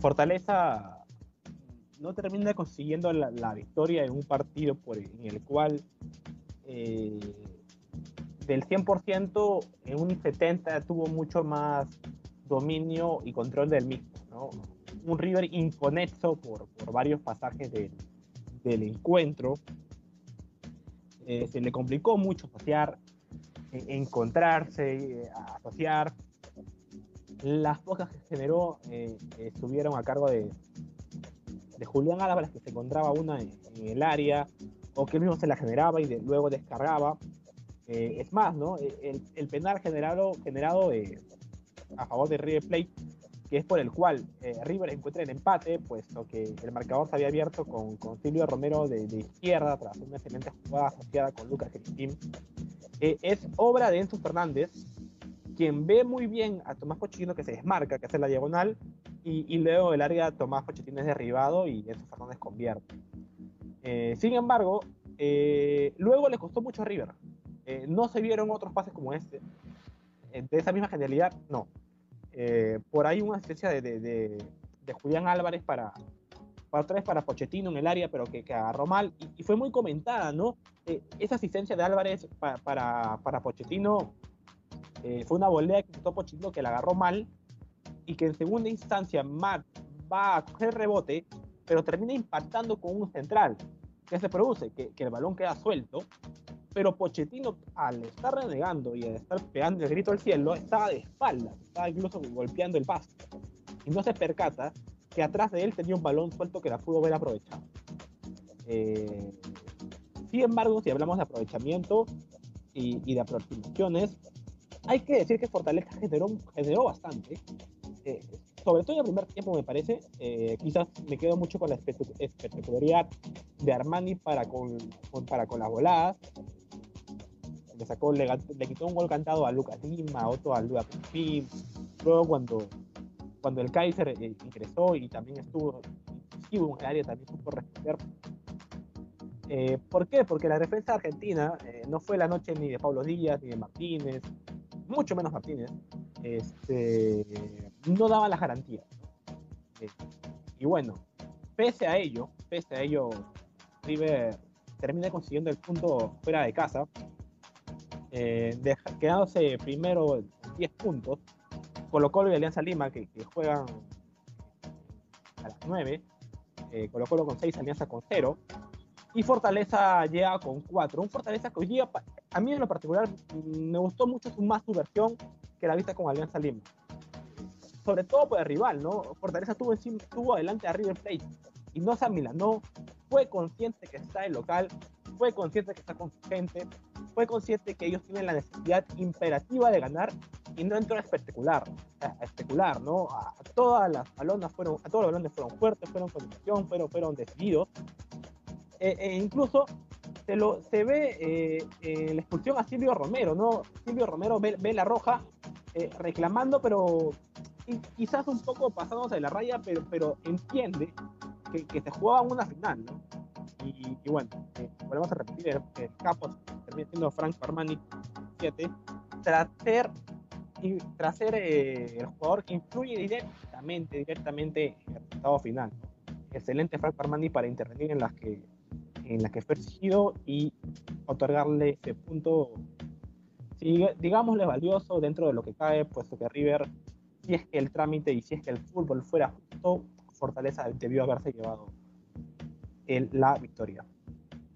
Fortaleza no termina consiguiendo la, victoria en un partido por, en el cual eh, del 100% en un 70% tuvo mucho más dominio y control del mismo. Un River inconexo por, varios pasajes del encuentro. Eh, se le complicó mucho asociar, eh, encontrarse, asociar. Las pocas que generó estuvieron a cargo de, de Julián Álvarez, que se encontraba una en, el área, o que él mismo se la generaba y luego descargaba. Eh, es más, ¿no? El, penal generado, generado eh, a favor de River Plate, que es por el cual eh, River encuentra el empate, puesto que el marcador se había abierto con, con Silvio Romero de, izquierda, tras una excelente jugada asociada con Lucas Cristín, es obra de Enzo Fernández, quien ve muy bien a Tomás Pochettino que se desmarca, que hace la diagonal, y, luego el área Tomás Pochettino es derribado y Enzo Fernández convierte. Eh, sin embargo, eh, luego le costó mucho a River. Eh, no se vieron otros pases como este. de esa misma genialidad, no. por ahí una asistencia de, de, Julián Álvarez para, para otra vez para Pochettino en el área, pero que, que agarró mal. Y, fue muy comentada, ¿no? esa asistencia de Álvarez para, para, para Pochettino eh, fue una volea que quitó Pochettino que la agarró mal y que en segunda instancia Matt va a coger rebote, pero termina impactando con un central. ¿Qué se produce? Que, el balón queda suelto, pero Pochettino al estar renegando y al estar pegando el grito al cielo, estaba de espaldas, estaba incluso golpeando el pasto. Y no se percata que atrás de él tenía un balón suelto que la pudo haber aprovechado. Eh, sin embargo, si hablamos de aprovechamiento y de aproximaciones, hay que decir que Fortaleza generó, generó bastante. Eh, sobre todo en el primer tiempo, me parece. Eh, quizás me quedo mucho con la espectacularidad de Armani para con, para con las voladas. Le, sacó, le, quitó un gol cantado a Lucas Lima, otro a Luda Pim. Luego, cuando, cuando el Kaiser eh, ingresó y también estuvo en el área, también supo responder. ¿Por qué? Porque la defensa argentina no fue la noche ni de Pablo Díaz, ni de Martínez, mucho menos Martínez, este, no daba las garantías. Eh, y bueno, pese a ello, pese a ello, River termina consiguiendo el punto fuera de casa, eh, quedándose primero 10 puntos. Colo Colo y Alianza Lima, que, juegan a las 9, eh, Colo Colo con 6, Alianza con 0, y Fortaleza llega con 4. Un Fortaleza que hoy día a mí en lo particular me gustó mucho más su versión que la vista con Alianza Lima. Sobre todo por el rival, ¿no? Fortaleza estuvo, estuvo adelante a River Plate y no se amilanó, fue consciente que está el local, fue consciente que está con su gente, fue consciente que ellos tienen la necesidad imperativa de ganar y no entró a especular, a especular, ¿no? A, todas las balonas fueron, a todos los balones fueron fuertes, fueron con fueron, fueron decididos. E, e incluso se, lo, se ve eh, eh, la expulsión a Silvio Romero, ¿no? Silvio Romero ve, la roja eh, reclamando, pero quizás un poco pasándose de la raya, pero, pero entiende que, que se jugaba una final, ¿no? Y, bueno, volvemos a repetir, el, capo termina siendo Frank Armani 7, tras ser, y, tras ser el jugador que influye directamente, directamente en el resultado final. Excelente Frank Armani para intervenir en las que en la que fue exigido y otorgarle ese punto, digámosle valioso dentro de lo que cae, puesto que River, si es que el trámite y si es que el fútbol fuera justo, Fortaleza debió haberse llevado la victoria.